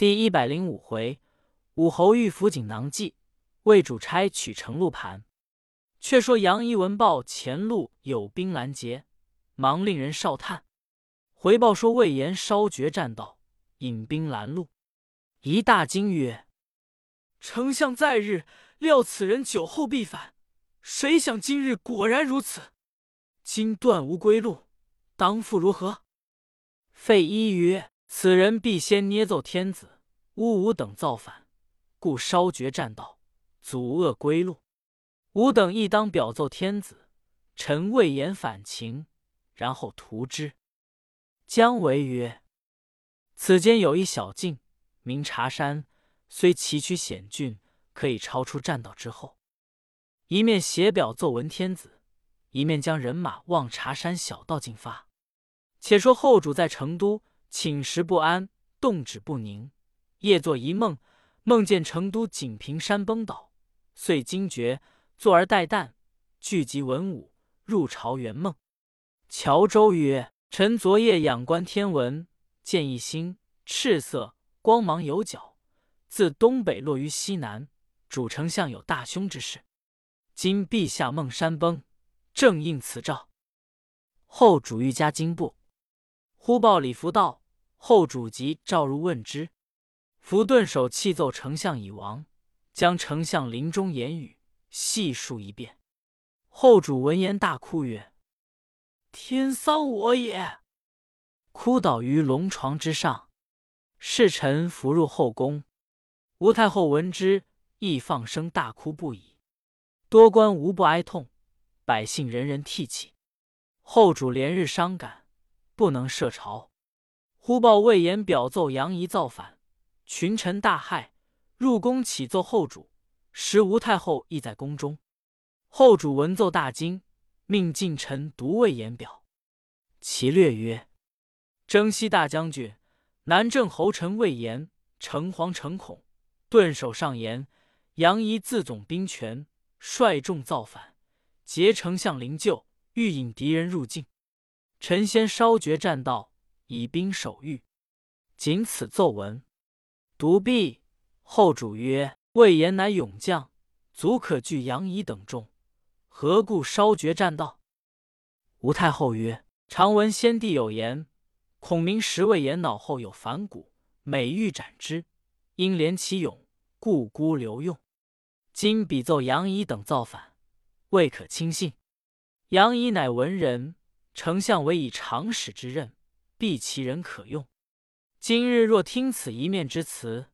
第一百零五回，武侯遇辅锦囊计，魏主差取城路盘。却说杨仪闻报前路有兵拦截，忙令人哨探，回报说魏延烧绝栈道，引兵拦路。一大惊曰：“丞相在日料此人酒后必反，谁想今日果然如此？今断无归路，当复如何？”费祎曰：“此人必先捏奏天子、吾吾等造反，故烧绝栈道，阻遏归路。吾等亦当表奏天子，臣魏延反秦，然后图之。”姜维曰：“此间有一小径，名茶山，虽崎岖险峻，可以超出栈道之后。一面写表奏闻天子，一面将人马往茶山小道进发。且说后主在成都，寝食不安，动止不宁，夜作一梦，梦见成都锦屏山崩倒，遂惊觉，坐而待旦，聚集文武，入朝圆梦。乔州曰：“臣昨夜仰观天文，见一星赤色，光芒有角，自东北落于西南，主丞相有大凶之事。今陛下梦山崩，正应此兆。后主欲加惊怖。”忽报李福道，后主即召入问之。福顿首泣奏丞相已亡，将丞相临终言语细述一遍。后主闻言大哭曰：“天丧我也！”哭倒于龙床之上。侍臣扶入后宫。吴太后闻之，亦放声大哭不已。多官无不哀痛，百姓人人涕泣。后主连日伤感。不能设朝，忽报魏延表奏杨仪造反，群臣大骇，入宫启奏后主。时吴太后亦在宫中。后主闻奏大惊，命近臣读魏延表。其略曰：征西大将军、南郑侯臣魏延诚惶诚恐，顿首上言：杨仪自总兵权，率众造反，劫丞相灵柩，欲引敌人入境。臣先烧绝栈道，以兵守御。仅此奏文，独臂。后主曰：“魏延乃勇将，足可拒杨仪等众，何故烧绝栈道？”吴太后曰：“常闻先帝有言，孔明识魏延脑后有反骨，每欲斩之，因怜其勇，故孤留用。今比奏杨仪等造反，未可轻信。杨仪乃文人。”丞相委以长史之任，必其人可用。今日若听此一面之词，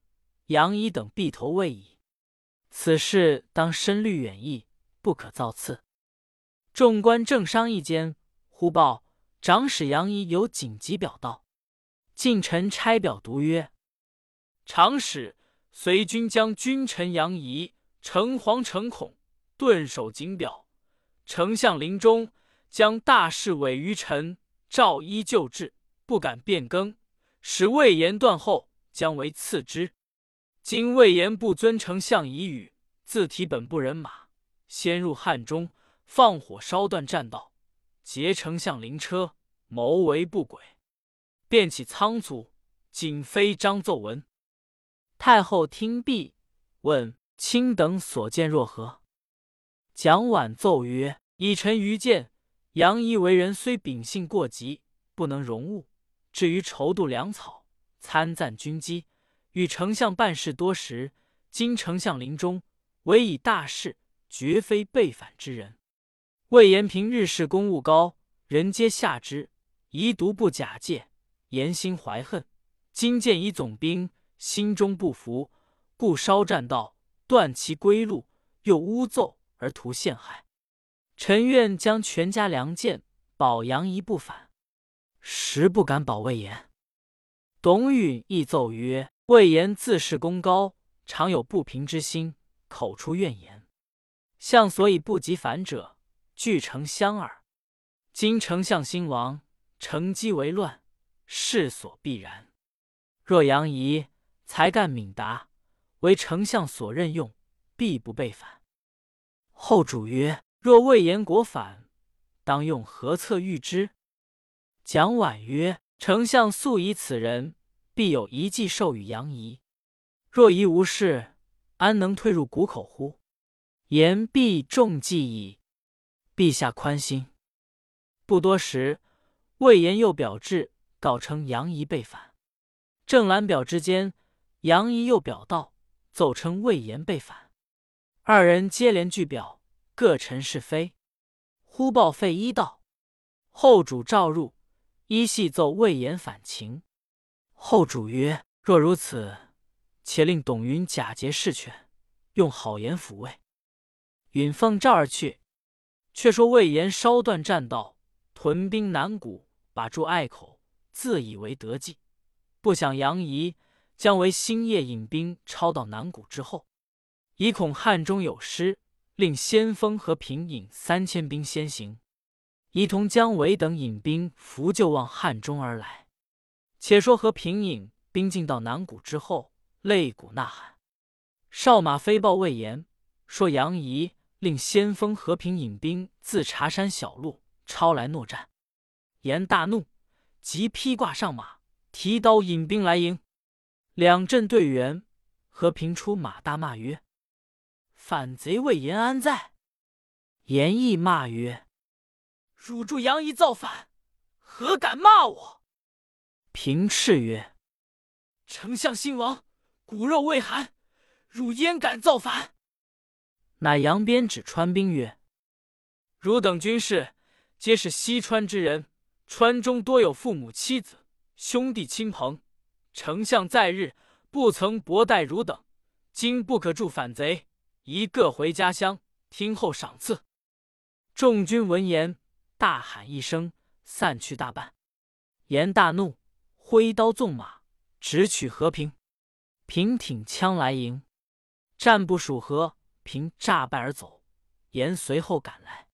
杨仪等必投魏矣。此事当深虑远议，不可造次。众官正商议间，忽报长史杨仪有紧急表到。近臣差表读曰：“长史随军将君臣杨仪诚惶诚恐，顿首谨表。丞相临终。”将大事委于臣，照依旧制，不敢变更。使魏延断后，将为次之。今魏延不遵丞相遗语，自提本部人马，先入汉中，放火烧断栈道，劫丞相灵车，谋为不轨，便起仓促，仅非章奏文。太后听毕，问卿等所见若何？蒋琬奏曰：“以臣愚见。”杨仪为人虽秉性过急，不能容物；至于筹度粮草、参赞军机，与丞相办事多时。今丞相临终，唯以大事，绝非背反之人。魏延平日事公务高，人皆下之，宜独不假借，言心怀恨。今见以总兵，心中不服，故烧栈道，断其归路，又诬奏而图陷害。臣愿将全家良贱保杨仪不反，实不敢保魏延。董允亦奏曰：“魏延自恃功高，常有不平之心，口出怨言。相所以不及反者，俱成相耳。今丞相兴亡，乘机为乱，势所必然。若杨仪才干敏达，为丞相所任用，必不被反。”后主曰。若魏延国反，当用何策御之？蒋琬曰：“丞相素以此人，必有一计授予杨仪。若仪无事，安能退入谷口乎？言必中计矣。陛下宽心。”不多时，魏延又表至，告称杨仪被反。郑览表之间，杨仪又表道，奏称魏延被反。二人接连具表，各陈是非。忽报费祎道：“后主召入，依细奏魏延反情。”后主曰：“若如此，且令董云假节侍权，用好言抚慰。”允奉诏而去。却说魏延稍断栈道，屯兵南谷，把住隘口，自以为得计。不想杨仪将为星夜引兵抄到南谷之后，以恐汉中有失，令先锋和平引三千兵先行，仪同姜维等引兵扶救望汉中而来。且说和平引兵进到南谷之后，擂鼓呐喊，哨马飞报魏延，说杨仪令先锋和平引兵自茶山小路抄来搦战。严大怒，即披挂上马。提刀引兵来迎，两阵对员，和平出马大骂曰：“反贼魏延安在？”严亦骂曰：“汝助杨仪造反，何敢骂我？”平斥曰：“丞相兴亡，骨肉未寒，汝焉敢造反？”乃扬鞭指川兵曰：“汝等军士皆是西川之人，川中多有父母妻子。”兄弟亲朋，丞相在日不曾薄待汝等，今不可助反贼，一个回家乡，听候赏赐。众军闻言，大喊一声，散去大半。严大怒，挥刀纵马，直取和平。平挺枪来迎，战不数合，平诈败而走。严随后赶来，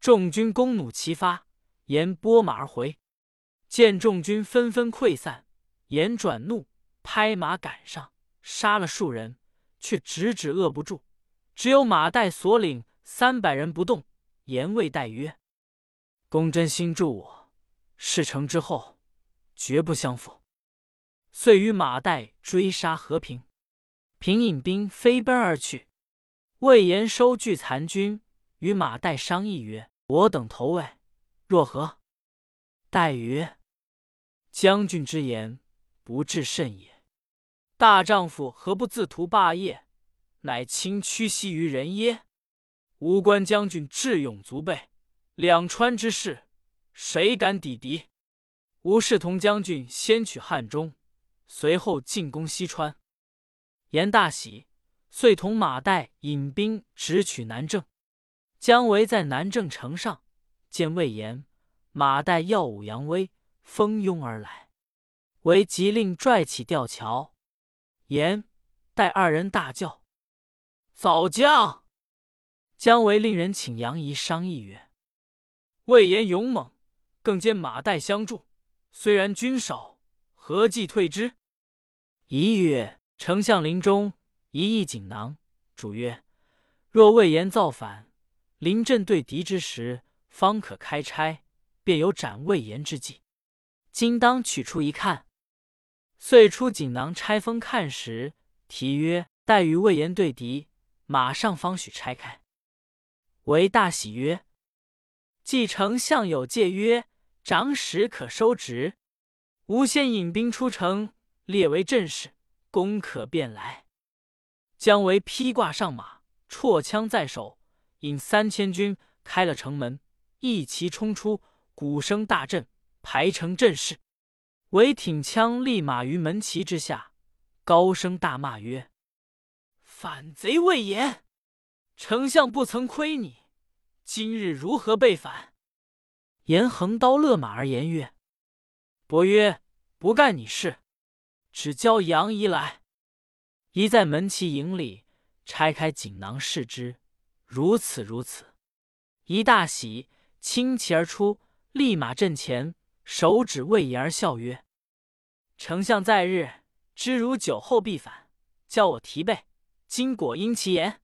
众军弓弩齐发，严拨马而回。见众军纷纷溃散，严转怒，拍马赶上，杀了数人，却直指扼不住。只有马岱所领三百人不动。严谓待曰：“公真心助我，事成之后，绝不相负。”遂与马岱追杀和平，平引兵飞奔而去。魏延收聚残军，与马岱商议曰：“我等投魏，若何？”岱曰：“将军之言，不至甚也。大丈夫何不自图霸业，乃轻屈膝于人耶？吾观将军智勇足备，两川之势，谁敢抵敌？吾视同将军先取汉中，随后进攻西川。”严大喜，遂同马岱引兵直取南郑。姜维在南郑城上见魏延。马岱耀武扬威，蜂拥而来，为急令拽起吊桥。言待二人大叫：“早将！”姜维令人请杨仪商议曰：“魏延勇猛，更兼马岱相助，虽然军少，何计退之？”一曰：“丞相临终一意锦囊，主曰：若魏延造反，临阵对敌之时，方可开拆。”便有斩魏延之计，今当取出一看。遂出锦囊拆封看时，题曰：“待与魏延对敌，马上方许拆开。”为大喜曰：“既丞相有戒曰，长史可收职。吾先引兵出城，列为阵势，公可便来。”姜维披挂上马，绰枪在手，引三千军开了城门，一齐冲出。鼓声大震，排成阵势。韦挺枪立马于门旗之下，高声大骂曰：“反贼魏延！丞相不曾亏你，今日如何被反？”严横刀勒马而言曰：“伯曰，不干你事，只教杨仪来。”仪在门旗营里拆开锦囊视之，如此如此。仪大喜，轻骑而出。立马阵前，手指魏延而笑曰：“丞相在日，知汝酒后必反，叫我提备。今果应其言，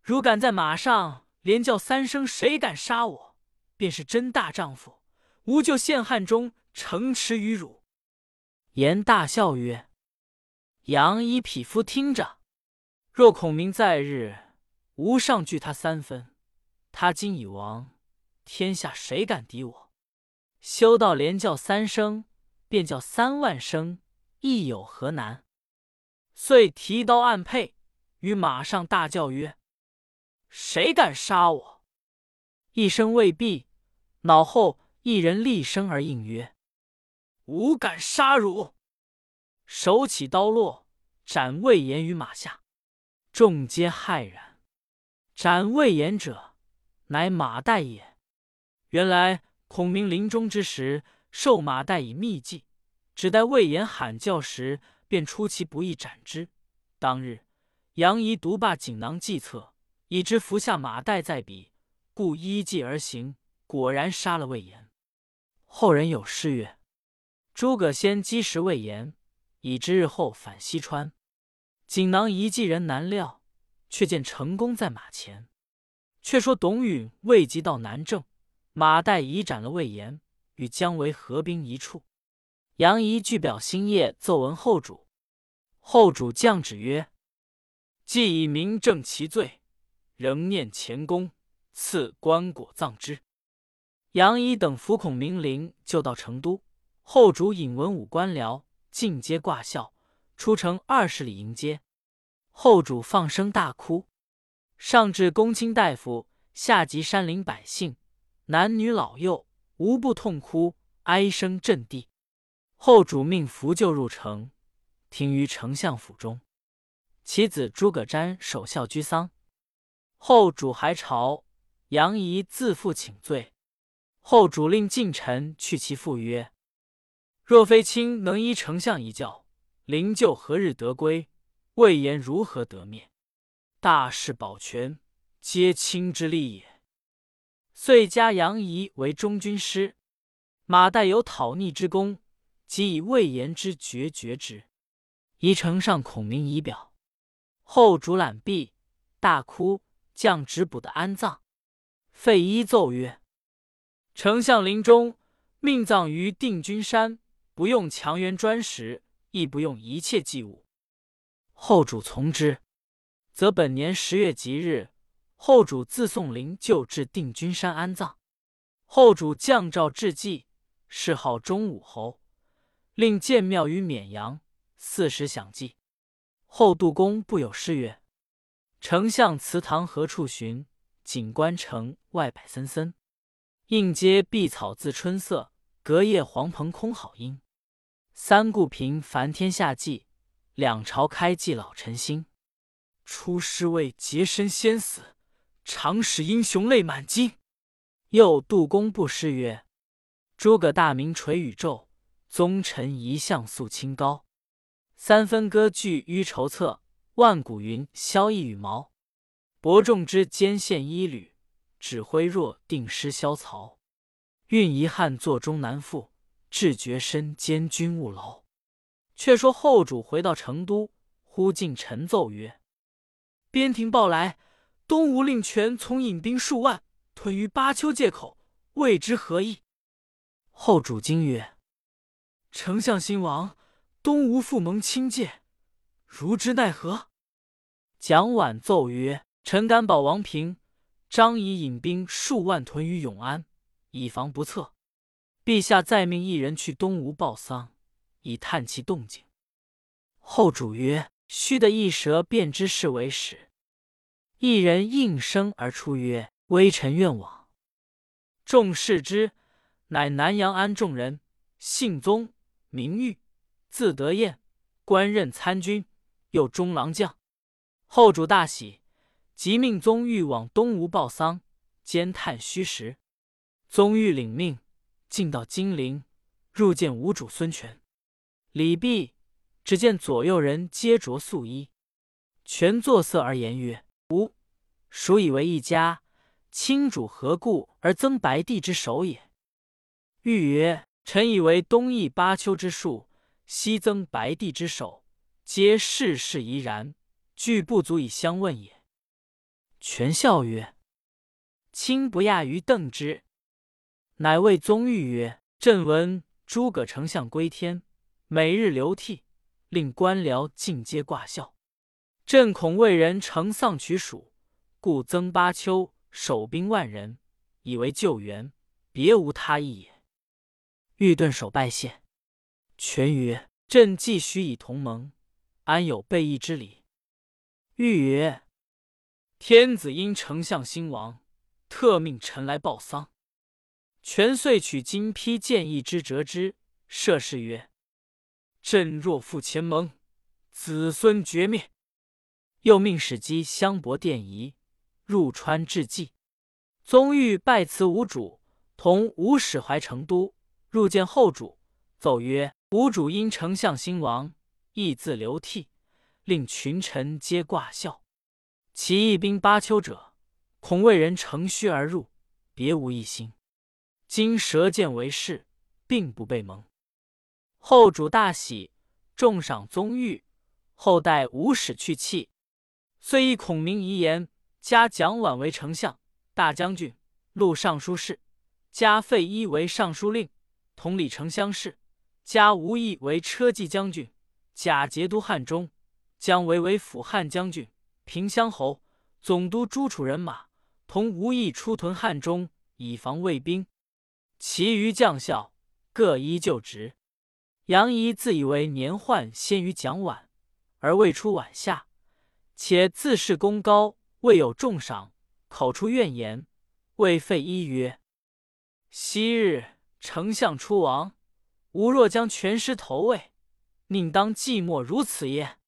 如敢在马上连叫三声，谁敢杀我，便是真大丈夫。吾就陷汉中，城池于汝。”言大笑曰：“杨一匹夫听着，若孔明在日，吾上惧他三分；他今已亡，天下谁敢敌我？修道连叫三声，便叫三万声，亦有何难？”遂提刀按佩，于马上大叫曰：“谁敢杀我？”一声未毕，脑后一人厉声而应曰：“吾敢杀汝！”手起刀落，斩魏延于马下。众皆骇然。斩魏延者，乃马岱也。原来孔明临终之时，授马岱以秘计，只待魏延喊叫时。便出其不意斩之。当日，杨仪独霸锦囊计策，已知伏下马岱在彼，故依计而行，果然杀了魏延。后人有诗曰：“诸葛先击食魏延，已知日后反西川。锦囊一计人难料，却见成功在马前。”却说董允未及到南郑，马岱已斩了魏延，与姜维合兵一处。杨仪具表星夜，奏闻后主。后主降旨曰：“既已明正其罪，仍念前功，赐棺椁葬之。”杨仪等伏孔明陵，就到成都。后主引文武官僚进阶挂孝，出城二十里迎接。后主放声大哭，上至公卿大夫，下及山林百姓，男女老幼，无不痛哭，哀声震地。后主命扶柩入城，停于丞相府中。其子诸葛瞻守孝居丧。后主还朝，杨仪自负请罪。后主令近臣去其父曰：“若非卿能依丞相一教，灵柩何日得归？魏延如何得灭？大事保全，皆卿之力也。”遂加杨仪为中军师。马岱有讨逆之功。即以魏延之决绝之，宜呈上孔明仪表。后主览毕，大哭，降旨补的安葬。费祎奏曰：“丞相临终，命葬于定军山，不用强援砖石，亦不用一切祭物。”后主从之，则本年十月吉日，后主自宋灵柩至定军山安葬。后主降诏致祭，谥号忠武侯。令建庙于绵阳，四时享祭。后杜公不有诗曰：“丞相祠堂何处寻？锦官城外柏森森。应阶碧草自春色，隔叶黄蓬空好音。三顾平凡天下计，两朝开济老臣心。出师未捷身先死，常使英雄泪满襟。”又杜公不诗曰：“诸葛大名垂宇宙。”宗臣一向素清高，三分割据于筹策，万古云萧翼羽毛。伯仲之间线一缕，指挥若定师萧曹。运遗憾座中难复，志绝身兼军务劳。却说后主回到成都，忽进臣奏曰：“边庭报来，东吴令权从引兵数万屯于巴丘界口，未知何意。”后主惊曰：丞相兴亡，东吴复蒙亲戒，如之奈何？蒋琬奏曰：“臣敢保王平、张仪引兵数万屯于永安，以防不测。陛下再命一人去东吴报丧，以探其动静。”后主曰：“须得一舌便知是为使。”一人应声而出曰：“微臣愿往。”众视之，乃南阳安众人，姓宗。名誉，字德彦，官任参军，又中郎将。后主大喜，即命宗玉往东吴报丧，兼探虚实。宗玉领命，进到金陵，入见吴主孙权。礼毕，只见左右人皆着素衣。权作色而言曰：“吾属以为一家，亲主何故而增白帝之首也？”玉曰。臣以为东夷巴丘之术，西增白帝之首，皆世事宜然，俱不足以相问也。权笑曰：“卿不亚于邓之。”乃谓宗玉曰：“朕闻诸葛丞相归天，每日流涕，令官僚尽皆挂孝。朕恐魏人乘丧取蜀，故增巴丘守兵万人，以为救援，别无他意也。”欲顿首拜谢。权曰：“朕既许以同盟，安有背义之理？”欲曰：“天子因丞相兴亡，特命臣来报丧。”权遂取金披剑一之，折之，射誓曰：“朕若负前盟，子孙绝灭。”又命使击香伯殿仪，入川致祭。宗欲拜辞吴主，同吴使怀成都，入见后主，奏曰：“吴主因丞相兴亡，亦自流涕，令群臣皆挂孝。其义兵巴丘者，恐魏人乘虚而入，别无一心。今舌剑为誓，并不被蒙。后主大喜，重赏宗玉。后代吴使去弃，遂以孔明遗言，加蒋琬为丞相、大将军、录尚书事，加费祎为尚书令、同理丞相事，加吴懿为车骑将军、假节都汉中，姜维为辅汉将军。平乡侯、总督诸楚人马，同吴懿出屯汉中，以防魏兵。其余将校各依旧职。杨仪自以为年宦先于蒋琬，而未出晚下，且自恃功高，未有重赏，口出怨言。谓费祎曰：“昔日丞相出亡，吾若将全师投魏，宁当寂寞如此耶？”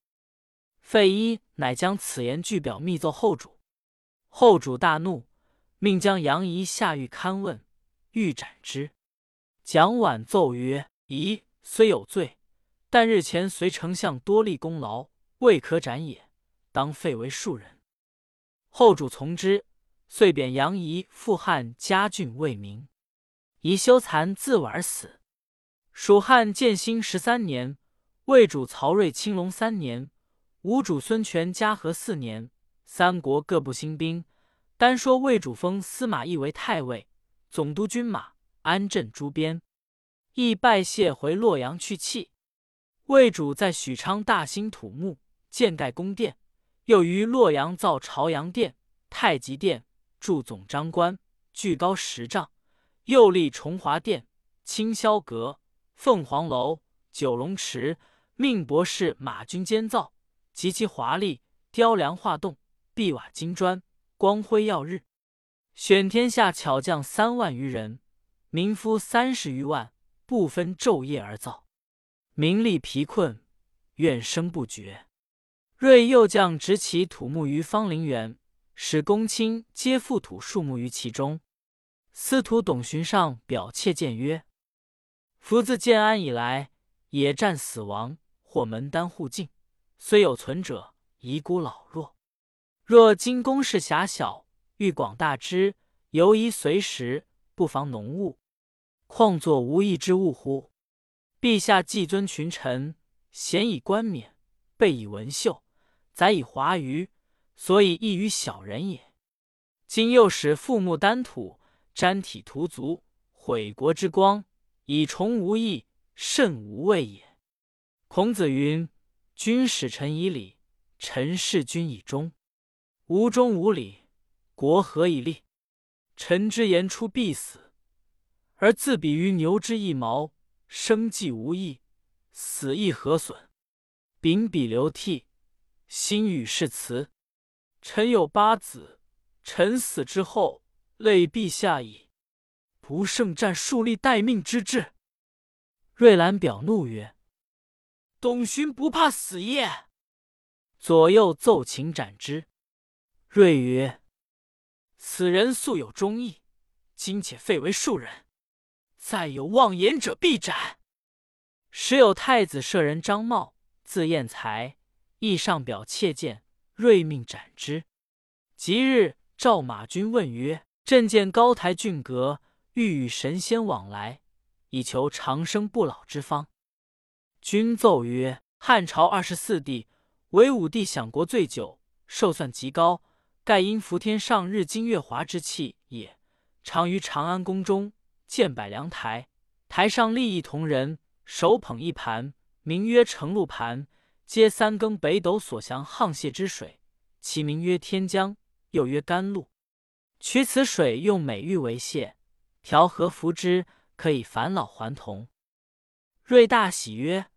费祎乃将此言具表密奏后主，后主大怒，命将杨仪下狱勘问，欲斩之。蒋琬奏曰：“仪虽有罪，但日前随丞相多立功劳，未可斩也，当废为庶人。”后主从之，遂贬杨仪复汉嘉郡魏明。宜修残自刎而死。蜀汉建兴十三年，魏主曹睿青龙三年。吴主孙权嘉禾四年，三国各部兴兵。单说魏主封司马懿为太尉，总督军马，安镇诸边。亦拜谢回洛阳去弃。魏主在许昌大兴土木，建盖宫殿，又于洛阳造朝阳殿、太极殿，筑总章官，巨高十丈。又立崇华殿、清霄阁、凤凰楼、九龙池，命博士马军监造。极其华丽，雕梁画栋，壁瓦金砖，光辉耀日。选天下巧匠三万余人，民夫三十余万，不分昼夜而造。民力疲困，怨声不绝。睿又将执其土木于方陵园，使公卿皆覆土树木于其中。司徒董寻上表窃谏曰：“夫自建安以来，野战死亡，或门单户尽。”虽有存者，遗孤老弱。若今宫室狭小，欲广大之，犹宜随时，不妨浓雾。况作无益之物乎？陛下既尊群臣，贤以冠冕，备以文绣，载以华娱，所以异于小人也。今又使父母丹土，沾体涂足，毁国之光，以崇无益，甚无谓也。孔子云。君使臣以礼，臣事君以忠。无忠无礼，国何以立？臣之言出必死，而自比于牛之一毛，生计无益，死亦何损？秉笔流涕，心语誓词。臣有八子，臣死之后，累陛下矣。不胜战树立待命之志。瑞兰表怒曰。董寻不怕死也？左右奏请斩之。睿曰：“此人素有忠义，今且废为庶人，再有妄言者必斩。”时有太子舍人张茂，字彦才，亦上表窃见，睿命斩之。即日，召马军问曰：“朕见高台峻阁，欲与神仙往来，以求长生不老之方。”君奏曰：“汉朝二十四帝，唯武帝享国最久，寿算极高，盖因服天上日金月华之气也。常于长安宫中建百梁台，台上立一铜人，手捧一盘，名曰承禄盘，皆三更北斗所降沆瀣之水，其名曰天江，又曰甘露。取此水用美玉为泻，调和服之，可以返老还童。瑞大喜曰：“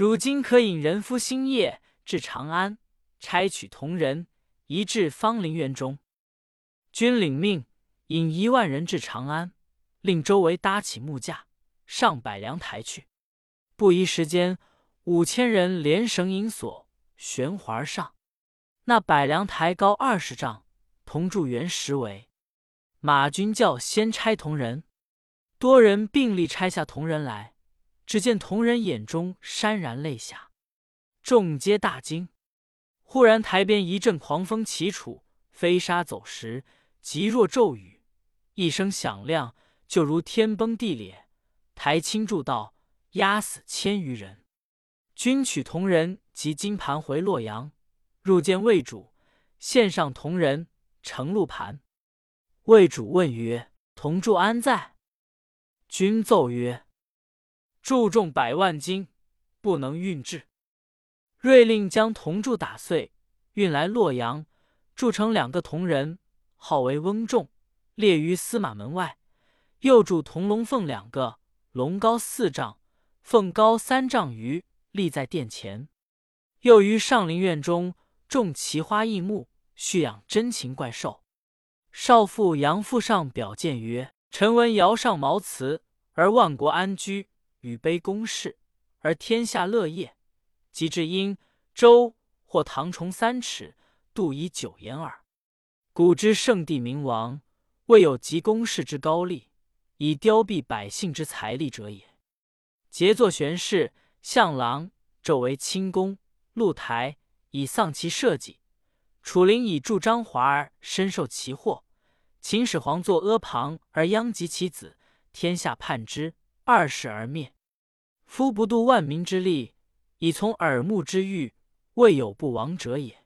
汝今可引人夫星夜至长安，差取铜人，移至芳陵园中。君领命，引一万人至长安，令周围搭起木架，上百梁台去。不一时间，五千人连绳引索，悬环而上。那百梁台高二十丈，铜柱圆十围。马军叫先拆铜人，多人并力拆下铜人来。”只见同人眼中潸然泪下，众皆大惊。忽然台边一阵狂风起处，飞沙走石，急若骤雨，一声响亮，就如天崩地裂。台倾柱倒，压死千余人。军取同人及金盘回洛阳，入见魏主，献上同人承禄盘。魏主问曰：“同柱安在？”君奏曰。铸重百万斤，不能运至。瑞令将铜柱打碎，运来洛阳，铸成两个铜人，号为翁仲，列于司马门外。又铸铜龙凤两个，龙高四丈，凤高三丈余，立在殿前。又于上林苑中种奇花异木，蓄养珍禽怪兽。少妇杨父上表见曰：“臣闻尧上茅茨，而万国安居。”与卑公事，而天下乐业。及至殷、周，或唐崇三尺，度以九言耳。古之圣帝明王，未有及公事之高丽，以凋敝百姓之财力者也。桀作玄氏、相郎，纣为清宫，露台以丧其社稷；楚灵以助张华而深受其祸；秦始皇作阿房而殃及其子，天下叛之。二世而灭，夫不度万民之力，以从耳目之欲，未有不亡者也。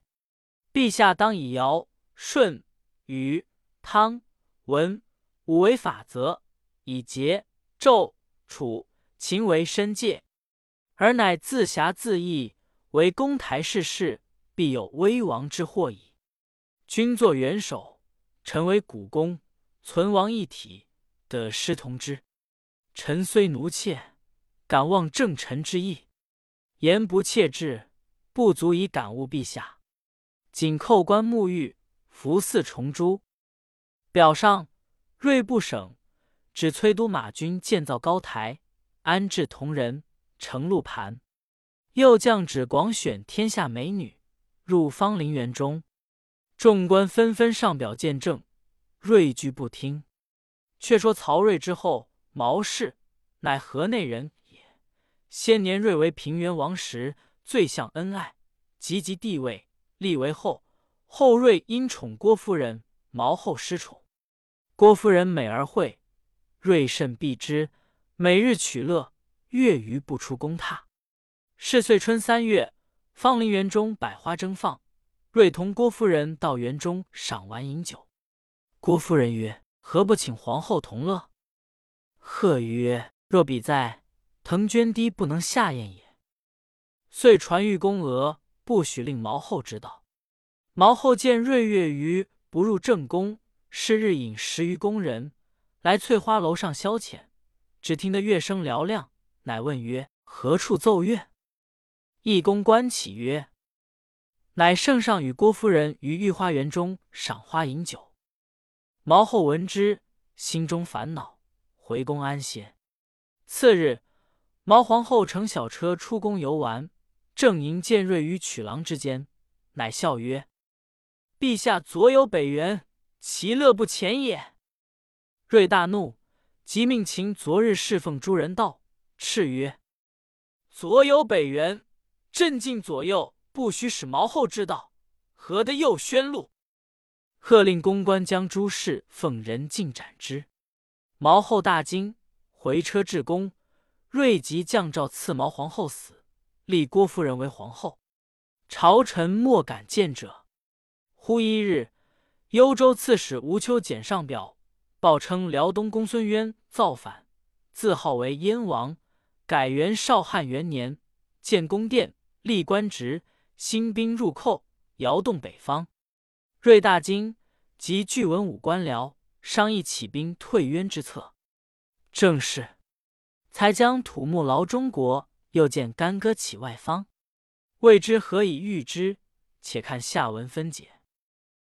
陛下当以尧、舜、禹、汤、文武为法则，以桀、纣、楚、秦为申戒，而乃自侠自义，为公台事事，必有危亡之祸矣。君作元首，臣为股肱，存亡一体，得失同之。臣虽奴妾，敢忘正臣之意，言不切志，不足以感悟陛下。仅叩关沐浴，服祀重珠。表上，锐部省指崔督马军建造高台，安置铜人，承鹿盘。又降旨广选天下美女入芳陵园中。众官纷纷上表见证，锐拒不听。却说曹睿之后。毛氏乃河内人也。先年瑞为平原王时，最相恩爱，及即帝位，立为后。后瑞因宠郭夫人，毛后失宠。郭夫人美而慧，瑞甚避之，每日取乐，月余不出宫榻。是岁春三月，芳林园中百花争放，瑞同郭夫人到园中赏玩饮酒。郭夫人曰：“何不请皇后同乐？”贺曰：“若比在，藤涓滴不能下咽也。”遂传御宫娥，不许令毛后知道。毛后见闰月余不入正宫，是日引十余宫人来翠花楼上消遣，只听得乐声嘹亮，乃问曰：“何处奏乐？”一宫观起曰：“乃圣上与郭夫人于御花园中赏花饮酒。”毛后闻之，心中烦恼。回宫安歇。次日，毛皇后乘小车出宫游玩，正迎建瑞于曲廊之间，乃笑曰：“陛下左有北园，其乐不浅也。”瑞大怒，即命秦昨日侍奉诸人道，叱曰：“左有北园，镇静左右，不许使毛后知道，何得又宣露？”喝令公关将诸事奉人尽斩之。毛后大惊，回车至宫。瑞即降诏赐毛皇后死，立郭夫人为皇后。朝臣莫敢见者。忽一日，幽州刺史吴秋简上表，报称辽东公孙渊造反，自号为燕王，改元少汉元年，建宫殿，立官职，兴兵入寇，摇动北方。瑞大惊，即具文武官僚商议起兵退渊之策。正是，才将土木劳中国，又见干戈起外方。未知何以御之？且看下文分解。